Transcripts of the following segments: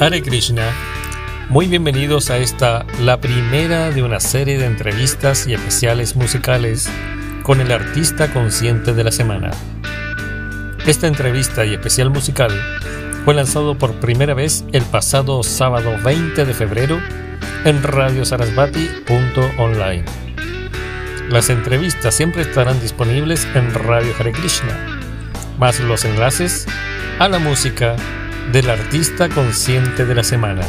Hare Krishna. Muy bienvenidos a esta, la primera de una serie de entrevistas y especiales musicales con el artista consciente de la semana. Esta entrevista y especial musical fue lanzado por primera vez el pasado sábado 20 de febrero en radiosarasvati.online. Las entrevistas siempre estarán disponibles en Radio Hare Krishna, más los enlaces a la música del artista consciente de la semana.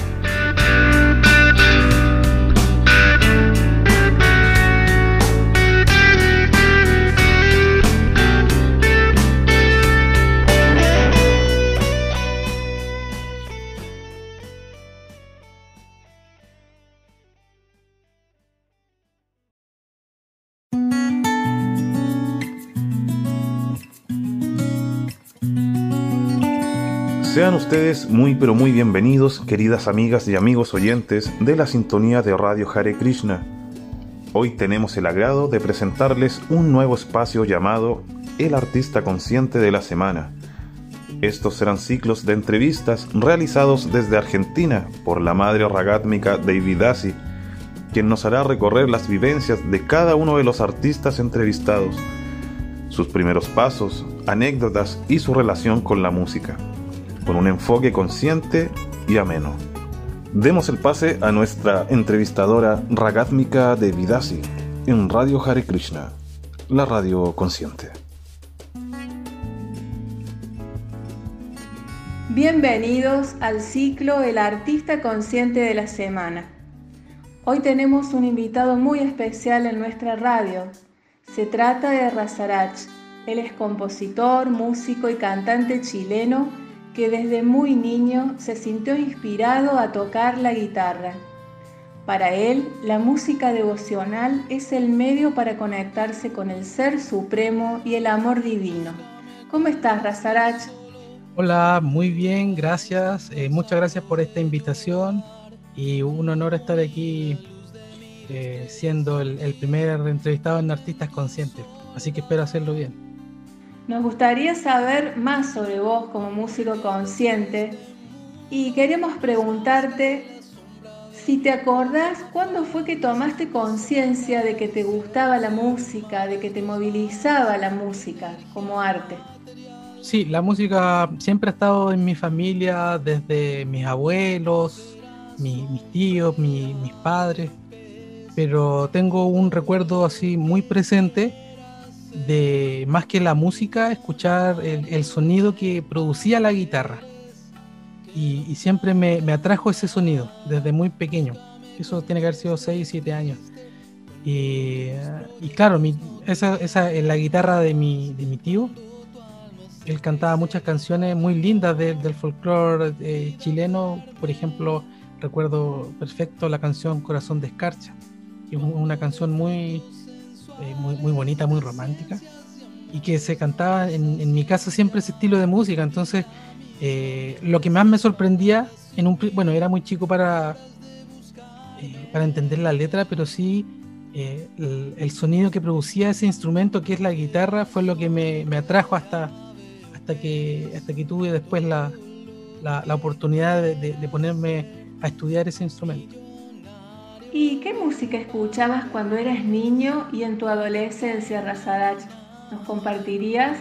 Sean ustedes muy pero muy bienvenidos, queridas amigas y amigos oyentes de la sintonía de Radio Hare Krishna. Hoy tenemos el agrado de presentarles un nuevo espacio llamado El Artista Consciente de la Semana. Estos serán ciclos de entrevistas realizados desde Argentina por la madre ragátmica David Dasi, quien nos hará recorrer las vivencias de cada uno de los artistas entrevistados, sus primeros pasos, anécdotas y su relación con la música con un enfoque consciente y ameno. Demos el pase a nuestra entrevistadora Ragátmica de Vidasi en Radio Hare Krishna, la radio consciente. Bienvenidos al ciclo El Artista Consciente de la Semana. Hoy tenemos un invitado muy especial en nuestra radio. Se trata de Razarach. Él es compositor, músico y cantante chileno que desde muy niño se sintió inspirado a tocar la guitarra. Para él, la música devocional es el medio para conectarse con el Ser Supremo y el amor divino. ¿Cómo estás, Razarach? Hola, muy bien, gracias. Eh, muchas gracias por esta invitación y un honor estar aquí eh, siendo el, el primer entrevistado en Artistas Conscientes. Así que espero hacerlo bien. Nos gustaría saber más sobre vos como músico consciente y queremos preguntarte si te acordás cuándo fue que tomaste conciencia de que te gustaba la música, de que te movilizaba la música como arte. Sí, la música siempre ha estado en mi familia desde mis abuelos, mis tíos, mis padres, pero tengo un recuerdo así muy presente de más que la música, escuchar el, sonido que producía la guitarra. Y, siempre me, atrajo ese sonido desde muy pequeño. Eso tiene que haber sido 6, 7 años. Y, claro, esa, es la guitarra de mi, de mi tío. Él cantaba muchas canciones muy lindas del folclore eh, chileno. Por ejemplo, recuerdo perfecto la canción Corazón de Escarcha, es una canción muy, eh, muy, muy bonita, muy romántica, y que se cantaba en, mi casa siempre ese estilo de música. Entonces, eh, lo que más me sorprendía, en un, bueno, era muy chico para, eh, para entender la letra, pero sí el, sonido que producía ese instrumento que es la guitarra fue lo que me, atrajo hasta, hasta, que, hasta que tuve después la, la, oportunidad de ponerme a estudiar ese instrumento. ¿Y qué música escuchabas cuando eras niño y en tu adolescencia, Razadach? ¿Nos compartirías?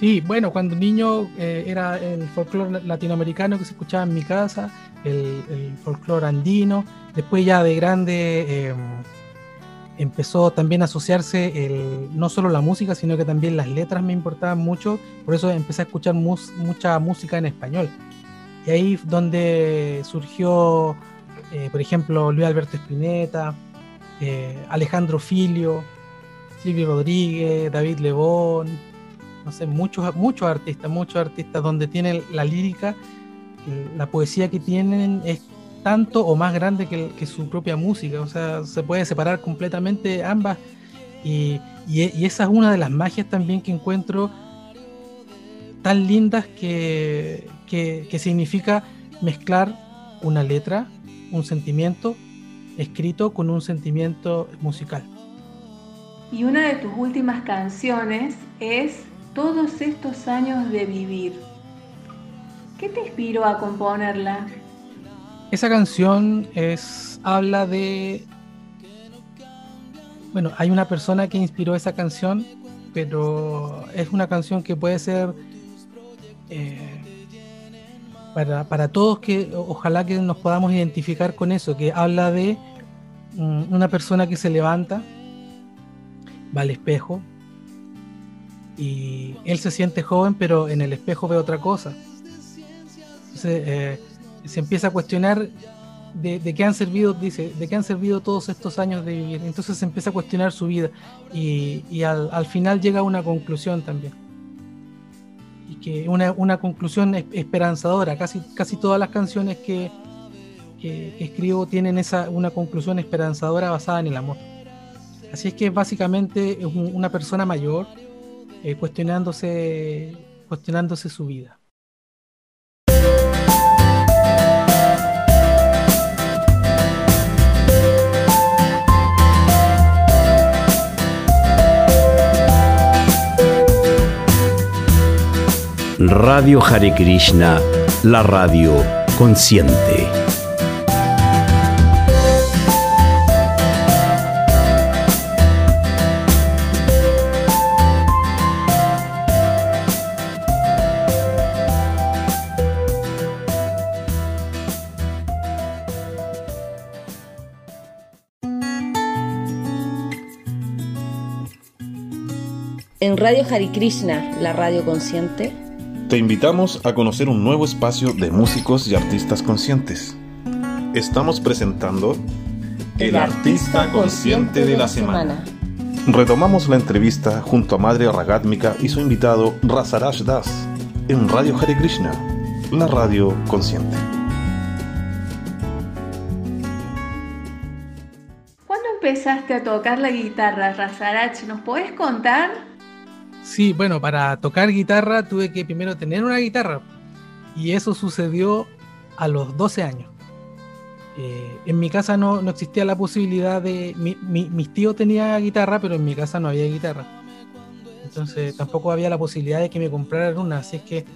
Sí, bueno, cuando niño eh, era el folclore latinoamericano que se escuchaba en mi casa, el, el folclore andino. Después ya de grande em, empezó también a asociarse el, no solo la música, sino que también las letras me importaban mucho. Por eso empecé a escuchar mucha música en español. y ahí donde surgió, eh, por ejemplo, Luis Alberto Espineta, eh, Alejandro Filio, Silvio Rodríguez, David Lebón, no sé, muchos, muchos artistas, muchos artistas donde tienen la lírica, la poesía que tienen es tanto o más grande que, su propia música, o sea, se puede separar completamente ambas. Y, esa es una de las magias también que encuentro tan lindas que, que significa mezclar una letra, un sentimiento escrito con un sentimiento musical. Y una de tus últimas canciones es Todos estos años de vivir. ¿Qué te inspiró a componerla? Esa canción es habla de bueno, hay una persona que inspiró esa canción, pero es una canción que puede ser eh, para, todos que ojalá que nos podamos identificar con eso, que habla de mm, una persona que se levanta, va al espejo y él se siente joven, pero en el espejo ve otra cosa. Entonces eh, se empieza a cuestionar de, qué han servido, dice, de qué han servido todos estos años de vivir. Entonces se empieza a cuestionar su vida y, al, al final llega a una conclusión también que una, conclusión esperanzadora. Casi, casi todas las canciones que, escribo tienen esa, una conclusión esperanzadora basada en el amor. Así es que básicamente es una persona mayor eh, cuestionándose, cuestionándose su vida. Radio Hare Krishna, la radio consciente. En Radio Hare Krishna, la radio consciente, te invitamos a conocer un nuevo espacio de músicos y artistas conscientes. Estamos presentando El, artista consciente de la semana. Retomamos la entrevista junto a Madre Ragatmika y su invitado Rasaraj Das en Radio Hare Krishna, la radio consciente. ¿Cuándo empezaste a tocar la guitarra, Rasaraj? ¿Nos puedes contar? Sí, bueno, para tocar guitarra tuve que primero tener una guitarra. Y eso sucedió a los 12 años. Eh, en mi casa no, existía la posibilidad de... mis tíos tenían guitarra, pero en mi casa no había guitarra. Entonces tampoco había la posibilidad de que me compraran una. Así que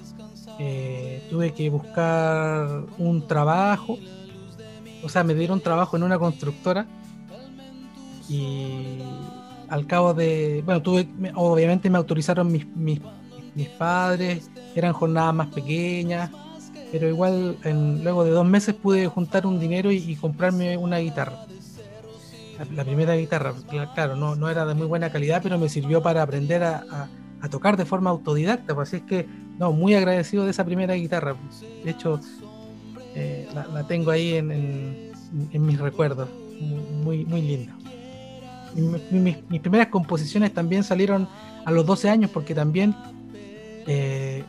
eh, tuve que buscar un trabajo. O sea, me dieron trabajo en una constructora. Y al cabo de, bueno, tuve, obviamente me autorizaron mis, mis, padres, eran jornadas más pequeñas, pero igual luego de dos meses pude juntar un dinero y, comprarme una guitarra. La, primera guitarra, claro, no, no, era de muy buena calidad, pero me sirvió para aprender a, tocar de forma autodidacta, pues, así es que, no, muy agradecido de esa primera guitarra. De hecho, eh, la, tengo ahí en, en, mis recuerdos, muy, muy linda mis primeras composiciones también salieron a los 12 años porque también eh,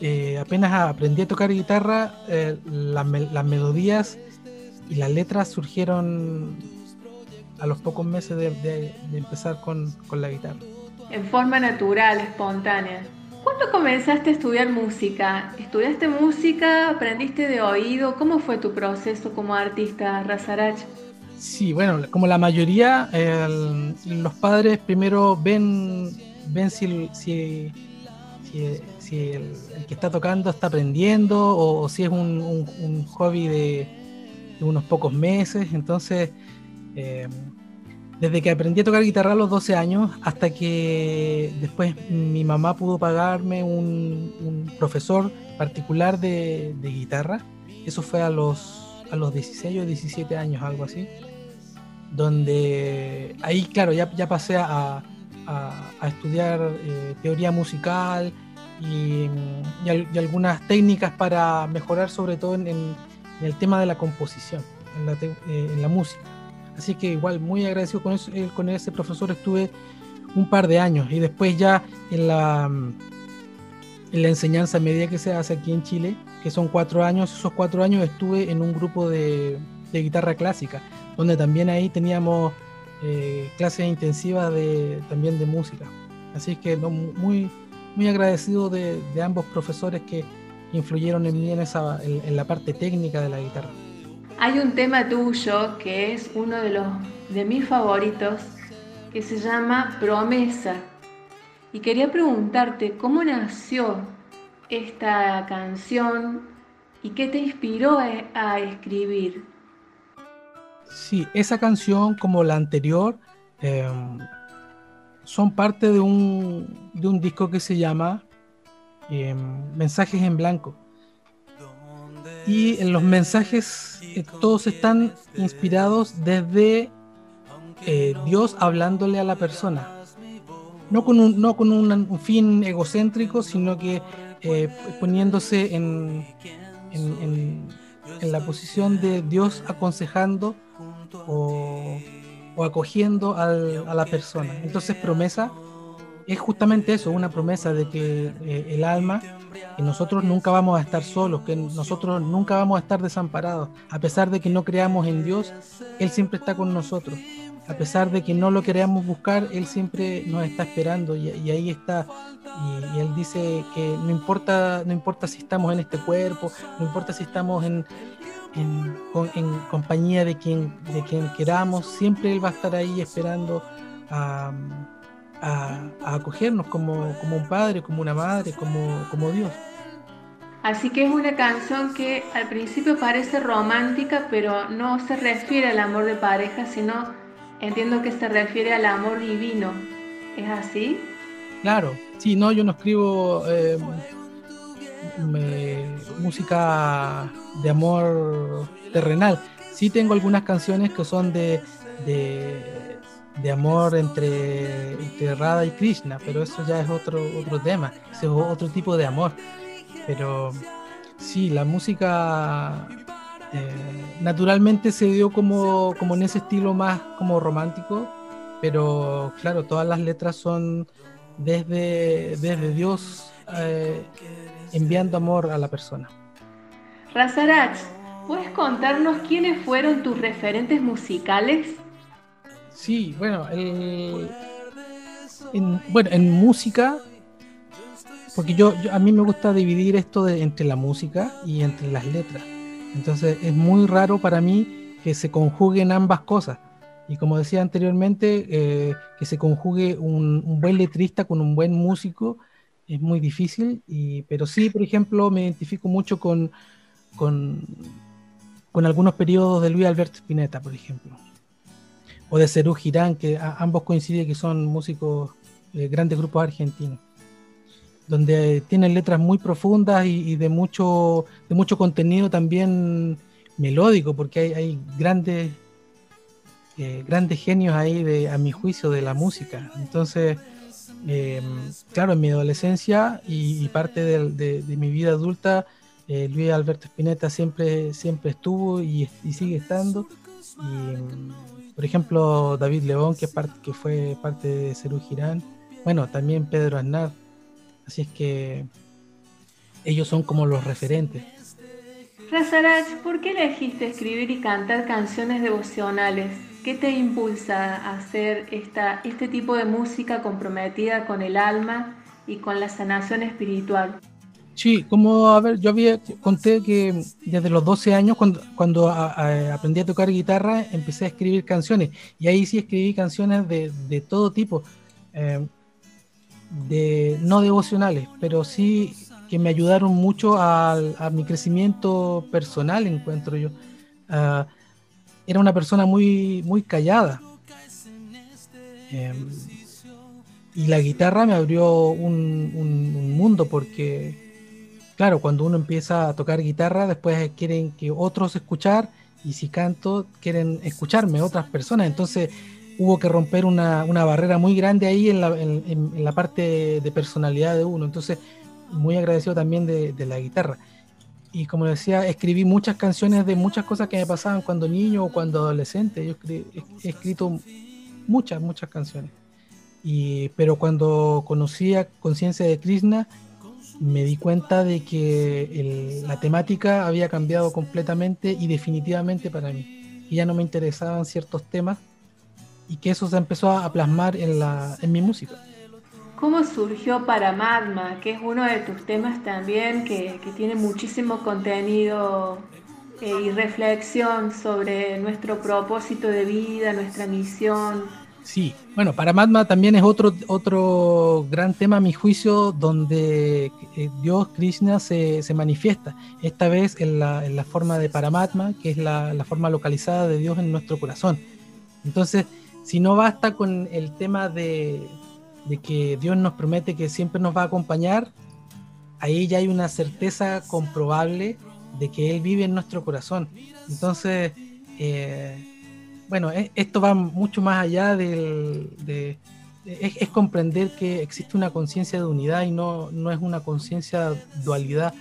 eh, apenas aprendí a tocar guitarra, eh, las, melodías y las letras surgieron a los pocos meses de, empezar con, con, la guitarra. En forma natural, espontánea. ¿Cuándo comenzaste a estudiar música? ¿Estudiaste música? ¿Aprendiste de oído? ¿Cómo fue tu proceso como artista, Razarach? Sí, bueno, como la mayoría, los padres primero ven, ven si, si, el, que está tocando está aprendiendo o, si es un, hobby de, unos pocos meses. Entonces, eh, desde que aprendí a tocar guitarra a los 12 años hasta que después mi mamá pudo pagarme un, profesor particular de, guitarra, eso fue a los, a los 16 o 17 años, algo así donde ahí, claro, ya, ya pasé a, a, estudiar eh, teoría musical y, algunas técnicas para mejorar sobre todo en, el tema de la composición, en la, eh, en la, música. Así que igual muy agradecido con, eso, con ese profesor estuve un par de años y después ya en la, en la enseñanza media que se hace aquí en Chile, que son cuatro años, esos cuatro años estuve en un grupo de, de guitarra clásica, donde también ahí teníamos eh, clases intensivas de, también de música. Así que muy, muy agradecido de, ambos profesores que influyeron en mí en, esa, en, la parte técnica de la guitarra. Hay un tema tuyo que es uno de, los, de mis favoritos, que se llama Promesa. Y quería preguntarte, ¿cómo nació esta canción y qué te inspiró a escribir? Sí, esa canción como la anterior em, son parte de un, de un disco que se llama em, Mensajes en Blanco. Y en los mensajes eh, todos están inspirados desde eh, Dios hablándole a la persona. No con un, no con un, fin egocéntrico, sino que eh, poniéndose en, en, en la posición de Dios aconsejando o, acogiendo a la persona. Entonces promesa es justamente eso, una promesa de que eh, el alma, que nosotros nunca vamos a estar solos, que nosotros nunca vamos a estar desamparados, a pesar de que no creamos en Dios, Él siempre está con nosotros. A pesar de que no lo queramos buscar, Él siempre nos está esperando y, ahí está. Y, Él dice que no importa, no importa si estamos en este cuerpo, no importa si estamos en, compañía de quien, de quien queramos, siempre Él va a estar ahí esperando a, acogernos como, un padre, como una madre, como, como Dios. Así que es una canción que al principio parece romántica, pero no se refiere al amor de pareja, sino entiendo que se refiere al amor divino. ¿Es así? Claro, sí, no, yo no escribo eh, música de amor terrenal. Sí tengo algunas canciones que son de, de, amor entre, entre, Radha y Krishna, pero eso ya es otro, otro tema, es otro tipo de amor. Pero sí, la música naturalmente se dio como, como en ese estilo más como romántico, pero claro, todas las letras son desde, desde Dios eh, enviando amor a la persona. Razarach, ¿puedes contarnos quiénes fueron tus referentes musicales? Sí, bueno, en, bueno, en música, porque yo, a mí me gusta dividir esto entre la música y entre las letras. Entonces es muy raro para mí que se conjuguen ambas cosas. Y como decía anteriormente, eh, que se conjugue un, buen letrista con un buen músico es muy difícil, y, pero sí, por ejemplo, me identifico mucho con, con, con algunos periodos de Luis Alberto Spinetta, por ejemplo, o de Cerú Girán, que ambos coinciden que son músicos, de grandes grupos argentinos, donde tienen letras muy profundas y, de, mucho, de mucho contenido también melódico, porque hay, grandes, eh, grandes genios ahí, de, a mi juicio, de la música. Entonces, Em, claro, en mi adolescencia y, parte de, mi vida adulta, eh, Luis Alberto Spinetta siempre, siempre estuvo y, sigue estando. Y, por ejemplo, David León, que, que fue parte de Cerú Girán. Bueno, también Pedro Aznar. Así es que ellos son como los referentes. Razarach, ¿por qué elegiste escribir y cantar canciones devocionales? ¿Qué te impulsa a hacer esta, este tipo de música comprometida con el alma y con la sanación espiritual? Sí, como, a ver, yo había conté que desde los 12 años, cuando, cuando aprendí a tocar guitarra, empecé a escribir canciones. Y ahí sí escribí canciones de, de todo tipo, eh, de, no devocionales, pero sí que me ayudaron mucho a, mi crecimiento personal, encuentro yo. Uh, era una persona muy, muy callada. Em, y la guitarra me abrió un, mundo porque, claro, cuando uno empieza a tocar guitarra, después quieren que otros escuchar y si canto, quieren escucharme otras personas. Entonces hubo que romper una, barrera muy grande ahí en la, en la, parte de personalidad de uno. Entonces muy agradecido también de, la guitarra. Y como decía, escribí muchas canciones de muchas cosas que me pasaban cuando niño o cuando adolescente. Yo he escrito muchas, muchas canciones. Y, pero cuando conocí a Conciencia de Krishna, me di cuenta de que la temática había cambiado completamente y definitivamente para mí. Y ya no me interesaban ciertos temas y que eso se empezó a plasmar en, la, en mi música. ¿Cómo surgió Paramatma, que es uno de tus temas también, que, que tiene muchísimo contenido eh, y reflexión sobre nuestro propósito de vida, nuestra misión? Sí, bueno, Paramatma también es otro, otro gran tema a mi juicio donde eh, Dios Krishna se, se manifiesta, esta vez en la, en la, forma de Paramatma, que es la, la, forma localizada de Dios en nuestro corazón. Entonces, si no basta con el tema de, que Dios nos promete que siempre nos va a acompañar, ahí ya hay una certeza comprobable de que Él vive en nuestro corazón. Entonces, eh, bueno, e, esto va mucho más allá del, de, es, comprender que existe una conciencia de unidad y no, no es una conciencia dualidad.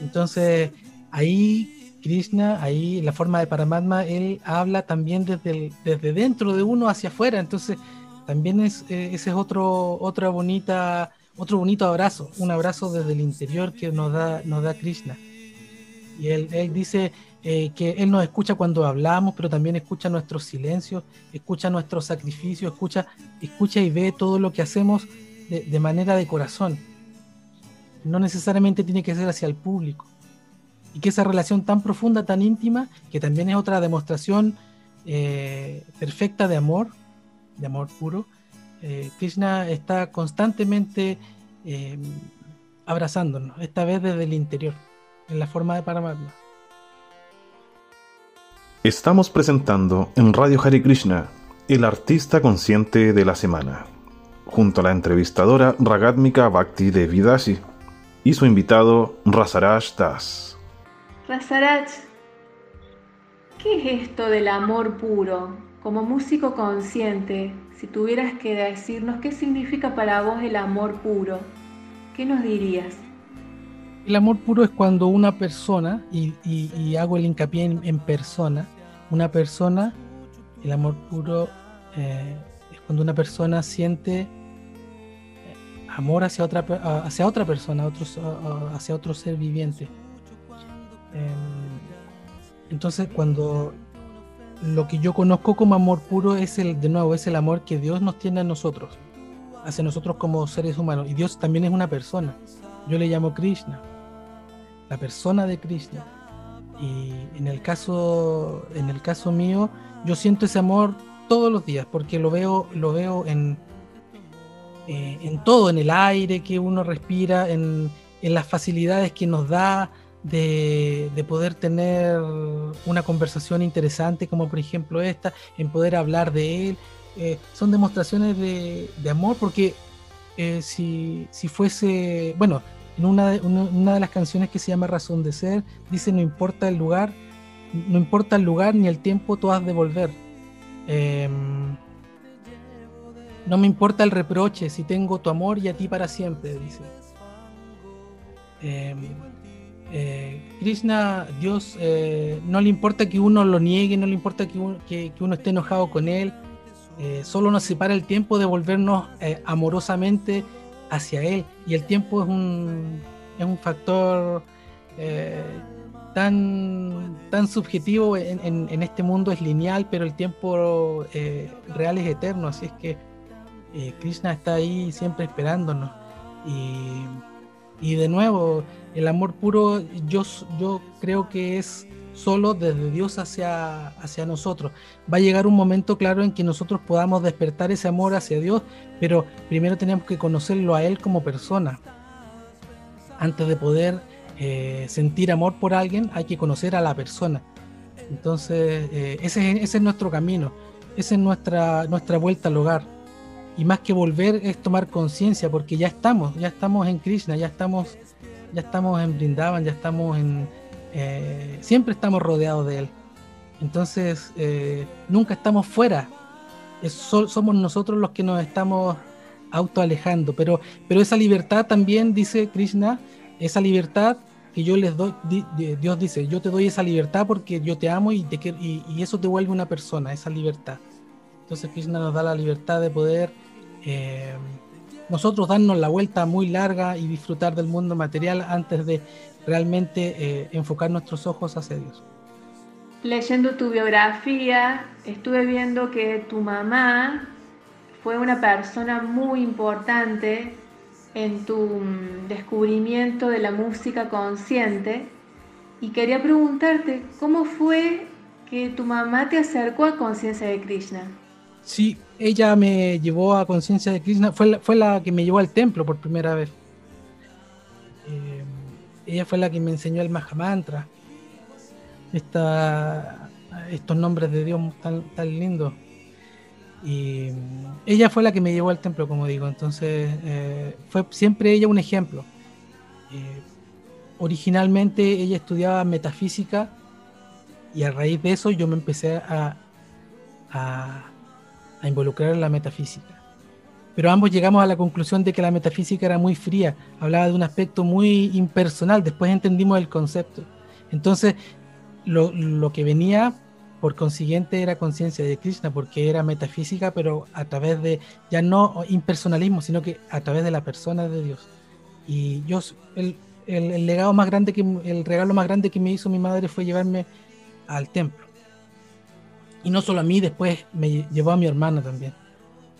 Entonces, ahí Krishna, ahí la forma de Paramatma, él habla también desde, desde dentro de uno hacia afuera. Entonces, también es, eh, ese es otro, otra bonita, otro bonito abrazo, un abrazo desde el interior que nos da, nos da Krishna. Y él, dice, eh, que Él nos escucha cuando hablamos, pero también escucha nuestros silencios, escucha nuestros sacrificios, escucha, escucha y ve todo lo que hacemos de, manera de corazón. No necesariamente tiene que ser hacia el público. Y que esa relación tan profunda, tan íntima, que también es otra demostración eh, perfecta de amor, de amor puro, eh, Krishna está constantemente abrazándonos, esta vez desde el interior, en la forma de Paramatma. Estamos presentando en Radio Hare Krishna el artista consciente de la semana, junto a la entrevistadora Ragatmika Bhakti de Vidasi y su invitado Rasaraj Das. Rasaraj, ¿qué es esto del amor puro? Como músico consciente, si tuvieras que decirnos qué significa para vos el amor puro, ¿qué nos dirías? El amor puro es cuando una persona, y, hago el hincapié en, persona, una persona, el amor puro eh, es cuando una persona siente eh, amor hacia otra, hacia otra persona, hacia otro ser viviente. Em, entonces, cuando lo que yo conozco como amor puro es el, de nuevo, es el amor que Dios nos tiene a nosotros, hacia nosotros como seres humanos. Y Dios también es una persona. Yo le llamo Krishna la persona de Krishna. Y en el caso, en el caso mío, yo siento ese amor todos los días, porque lo veo, lo veo en, eh, en todo, en el aire que uno respira, en, en las facilidades que nos da de, de, poder tener una conversación interesante, como por ejemplo esta, en poder hablar de él. Eh, son demostraciones de, amor, porque eh, si, si fuese, bueno, en una de, una, de las canciones que se llama Razón de Ser, dice, no importa el lugar, no importa el lugar ni el tiempo, tú has de volver. Em, no me importa el reproche si tengo tu amor y a ti para siempre, dice. Eh, Krishna, Dios, eh, no le importa que uno lo niegue, no le importa que uno, esté enojado con él, eh, solo nos separa el tiempo de volvernos amorosamente hacia Él. Y el tiempo es un, es un factor tan, tan subjetivo en, este mundo, es lineal, pero el tiempo real es eterno. Así es que Krishna está ahí siempre esperándonos. Y de nuevo, el amor puro, yo, yo creo que es solo desde Dios hacia, hacia nosotros. Va a llegar un momento claro en que nosotros podamos despertar ese amor hacia Dios, pero primero tenemos que conocerlo a Él como persona. Antes de poder eh, sentir amor por alguien, hay que conocer a la persona. Entonces, eh, ese, ese, es nuestro camino, esa es nuestra, nuestra vuelta al hogar. Y más que volver es tomar conciencia, porque ya estamos, ya estamos en Krishna, ya estamos, ya estamos en Brindavan, ya estamos en, eh, siempre estamos rodeados de Él. Entonces, eh, nunca estamos fuera. somos nosotros los que nos estamos autoalejando, pero, pero esa libertad también, dice Krishna, esa libertad que yo les doy, Dios dice, yo te doy esa libertad porque yo te amo y, te, y, y eso te vuelve una persona, esa libertad. Entonces Krishna nos da la libertad de poder eh, nosotros darnos la vuelta muy larga y disfrutar del mundo material antes de realmente eh, enfocar nuestros ojos hacia Dios. Leyendo tu biografía, estuve viendo que tu mamá fue una persona muy importante en tu mm, descubrimiento de la música consciente y quería preguntarte cómo fue que tu mamá te acercó a Conciencia de Krishna. Sí, ella me llevó a Conciencia de Krishna, fue la, fue la que me llevó al templo por primera vez. Eh, ella fue la que me enseñó el Mahamantra, esta, estos nombres de Dios tan, tan lindos. Y ella fue la que me llevó al templo, como digo. Entonces, eh, fue siempre ella un ejemplo. Eh, originalmente ella estudiaba metafísica y a raíz de eso yo me empecé a, a, a involucrar la metafísica. Pero ambos llegamos a la conclusión de que la metafísica era muy fría, hablaba de un aspecto muy impersonal, después entendimos el concepto. Entonces, lo, lo que venía por consiguiente era conciencia de Krishna porque era metafísica, pero a través de ya no impersonalismo, sino que a través de la persona de Dios. Y yo, el, el, legado más grande que el regalo más grande que me hizo mi madre fue llevarme al templo. Y no solo a mí, después me llevó a mi hermana también.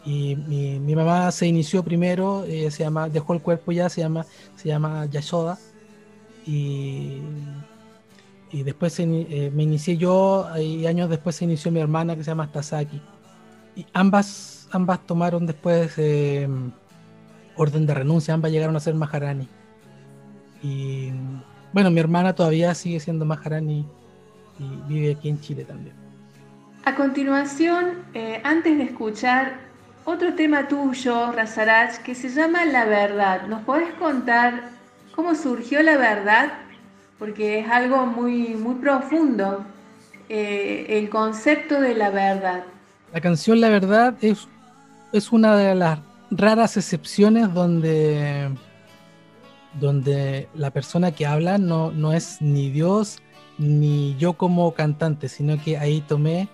Y mi, mi mamá se inició primero, eh, se llama, dejó el cuerpo ya, se llama, se llama Yashoda. Y y después eh, me inicié yo y años después se inició mi hermana que se llama Tasaki. Y ambas, ambas tomaron después eh, orden de renuncia, ambas llegaron a ser Maharani. Y bueno, mi hermana todavía sigue siendo Maharani y vive aquí en Chile también. A continuación, eh, antes de escuchar otro tema tuyo, Razarach, que se llama La Verdad, ¿nos podés contar cómo surgió la verdad porque es algo muy, muy profundo, eh, el concepto de la verdad. La canción La Verdad es, es una de las raras excepciones donde, donde la persona que habla no, no es ni Dios ni yo como cantante, sino que ahí tomé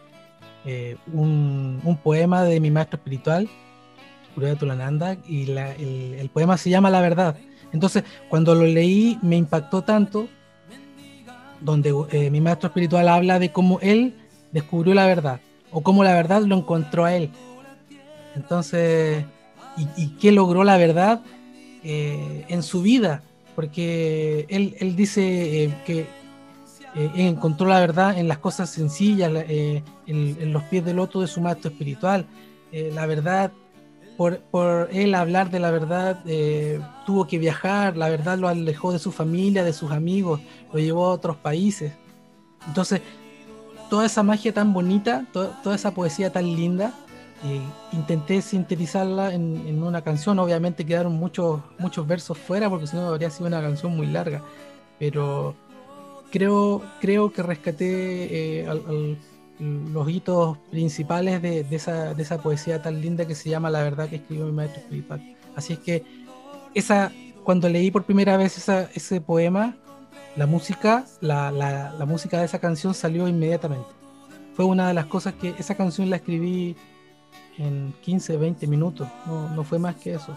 eh, un, un, poema de mi maestro espiritual, Puraya Tulananda, y el, el, poema se llama La Verdad. Entonces, cuando lo leí, me impactó tanto donde eh, mi maestro espiritual habla de cómo él descubrió la verdad o cómo la verdad lo encontró a él. Entonces, ¿y, qué logró la verdad eh, en su vida? Porque él, él dice eh, encontró la verdad en las cosas sencillas, en, en, los pies del loto de su maestro espiritual. la verdad por, él hablar de la verdad, eh, tuvo que viajar, la verdad lo alejó de su familia, de sus amigos, lo llevó a otros países. Entonces, toda esa magia tan bonita, toda esa poesía tan linda, eh, intenté sintetizarla en, una canción. Obviamente quedaron muchos, muchos versos fuera porque si no habría sido una canción muy larga. Pero creo, creo que rescaté eh, los hitos principales de, esa, de, esa, poesía tan linda que se llama La verdad que escribió mi maestro espiritual. Así es que esa, cuando leí por primera vez esa, ese poema, la música, la, la, la, música de esa canción salió inmediatamente. Fue una de las cosas que esa canción la escribí en 15, 20 minutos, no, no fue más que eso.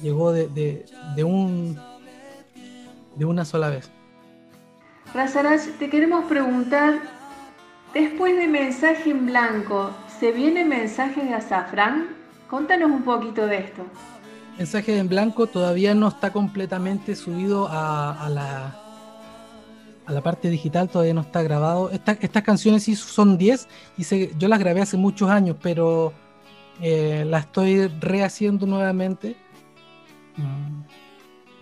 Llegó de, de, de, un, de una sola vez. Razarach, te queremos preguntar Después de mensaje en blanco, ¿se viene mensaje de azafrán? Contanos un poquito de esto. Mensaje en blanco todavía no está completamente subido a, la, parte digital, todavía no está grabado. estas canciones sí son 10 y yo las grabé hace muchos años, pero eh, las estoy rehaciendo nuevamente mm,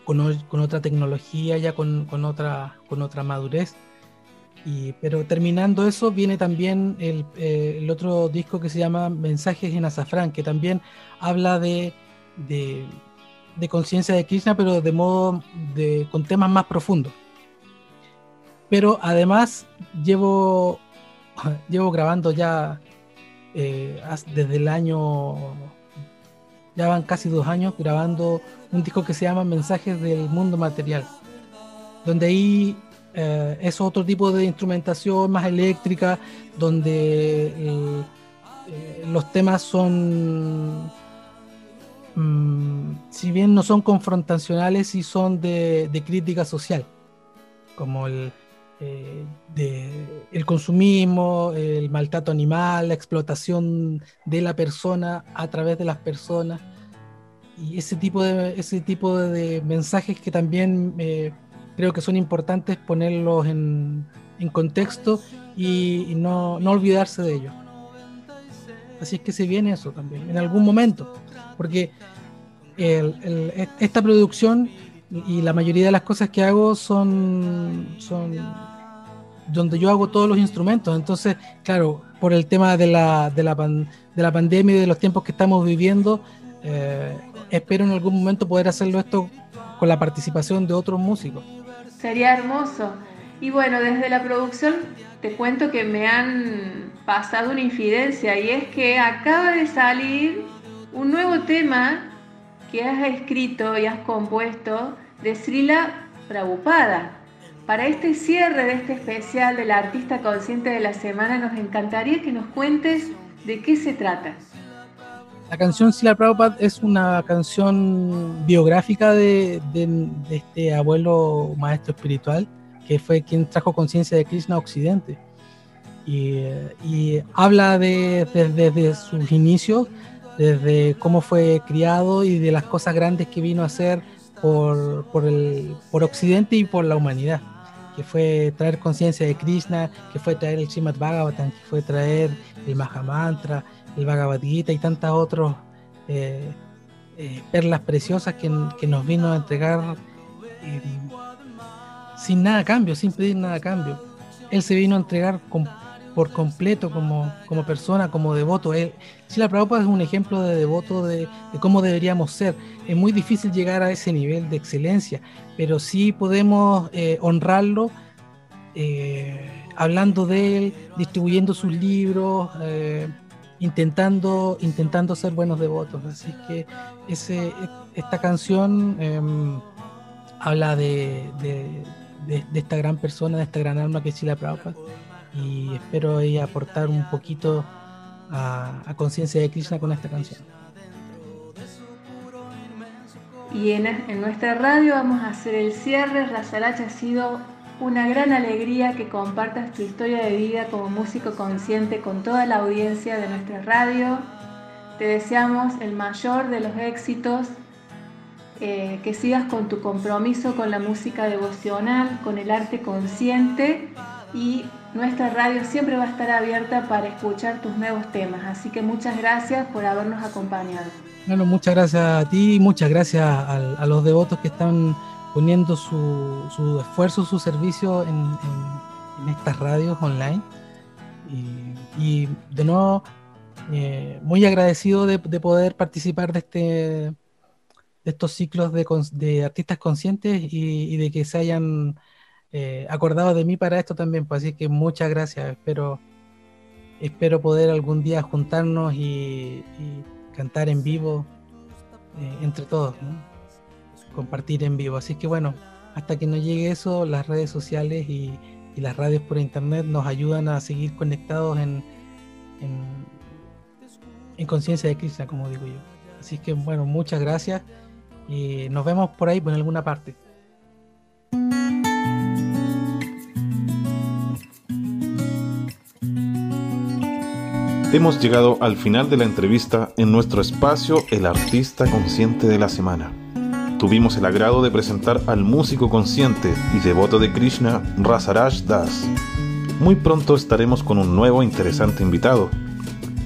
con, otra tecnología, ya con, otra, con otra madurez pero terminando eso, viene también el, eh, el, otro disco que se llama Mensajes en Azafrán, que también habla de, de, de conciencia de Krishna, pero de modo de, con temas más profundos. Pero además llevo, llevo grabando ya eh, desde el año ya van casi dos años grabando un disco que se llama Mensajes del Mundo Material, donde ahí eh, es otro tipo de instrumentación más eléctrica, donde eh, eh, los temas son, mm, si bien no son confrontacionales, sí son de, crítica social, como el, el consumismo, el maltrato animal, la explotación de la persona a través de las personas y ese tipo de, ese tipo de mensajes que también creo que son importantes ponerlos en, contexto y, no, olvidarse de ellos. Así es que se viene eso también, en algún momento, porque esta producción y la mayoría de las cosas que hago son, son donde yo hago todos los instrumentos. Entonces, claro, por el tema de la, de la, de la pandemia y de los tiempos que estamos viviendo, eh, espero en algún momento poder hacerlo esto con la participación de otros músicos. Sería hermoso. Y bueno, desde la producción te cuento que me han pasado una infidencia y es que acaba de salir un nuevo tema que has escrito y has compuesto de Srila Prabhupada. Para este cierre de este especial del artista consciente de la semana nos encantaría que nos cuentes de qué se trata. La canción Sila Prabhupada es una canción biográfica de, este abuelo maestro espiritual que fue quien trajo conciencia de Krishna a Occidente. Y, habla desde de, sus inicios, desde cómo fue criado y de las cosas grandes que vino a hacer por, por, el, por Occidente y por la humanidad. Que fue traer conciencia de Krishna, que fue traer el Srimad Bhagavatam, que fue traer el Mahamantra, el Bhagavad Gita y tantas otras eh, eh, perlas preciosas que, nos vino a entregar eh, sin nada cambio, sin pedir nada a cambio. Él se vino a entregar por completo como, como persona, como devoto. Él, la Prabhupada es un ejemplo de devoto de, cómo deberíamos ser. Es muy difícil llegar a ese nivel de excelencia, pero sí podemos honrarlo hablando de él, distribuyendo sus libros, intentando, intentando ser buenos devotos. Así que ese, esta canción em, habla de, de, esta gran persona, de esta gran alma que es Chila Prabhupada. Y espero ahí aportar un poquito a, conciencia de Krishna con esta canción. Y en, en, nuestra radio vamos a hacer el cierre. Razalach ha sido una gran alegría que compartas tu historia de vida como músico consciente con toda la audiencia de nuestra radio. Te deseamos el mayor de los éxitos, eh, que sigas con tu compromiso con la música devocional, con el arte consciente y nuestra radio siempre va a estar abierta para escuchar tus nuevos temas. Así que muchas gracias por habernos acompañado. Bueno, muchas gracias a ti muchas gracias a los devotos que están poniendo su, su esfuerzo, su servicio en, estas radios online. Y, de nuevo, eh, muy agradecido de, poder participar de este de estos ciclos de, artistas conscientes y, de que se hayan eh, acordado de mí para esto también. Pues así que muchas gracias. Espero, espero poder algún día juntarnos y, cantar en vivo eh, entre todos compartir en vivo. Así que bueno, hasta que no llegue eso, las redes sociales y, las radios por internet nos ayudan a seguir conectados en, en, conciencia de Krishna, como digo yo. Así que bueno, muchas gracias y nos vemos por ahí, por alguna parte. Hemos llegado al final de la entrevista en nuestro espacio El Artista Consciente de la Semana tuvimos el agrado de presentar al músico consciente y devoto de Krishna, Rasaraj Das. Muy pronto estaremos con un nuevo interesante invitado.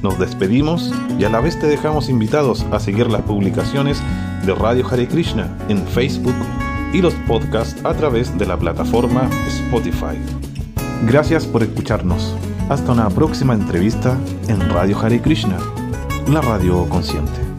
Nos despedimos y a la vez te dejamos invitados a seguir las publicaciones de Radio Hare Krishna en Facebook y los podcasts a través de la plataforma Spotify. Gracias por escucharnos. Hasta una próxima entrevista en Radio Hare Krishna, la radio consciente.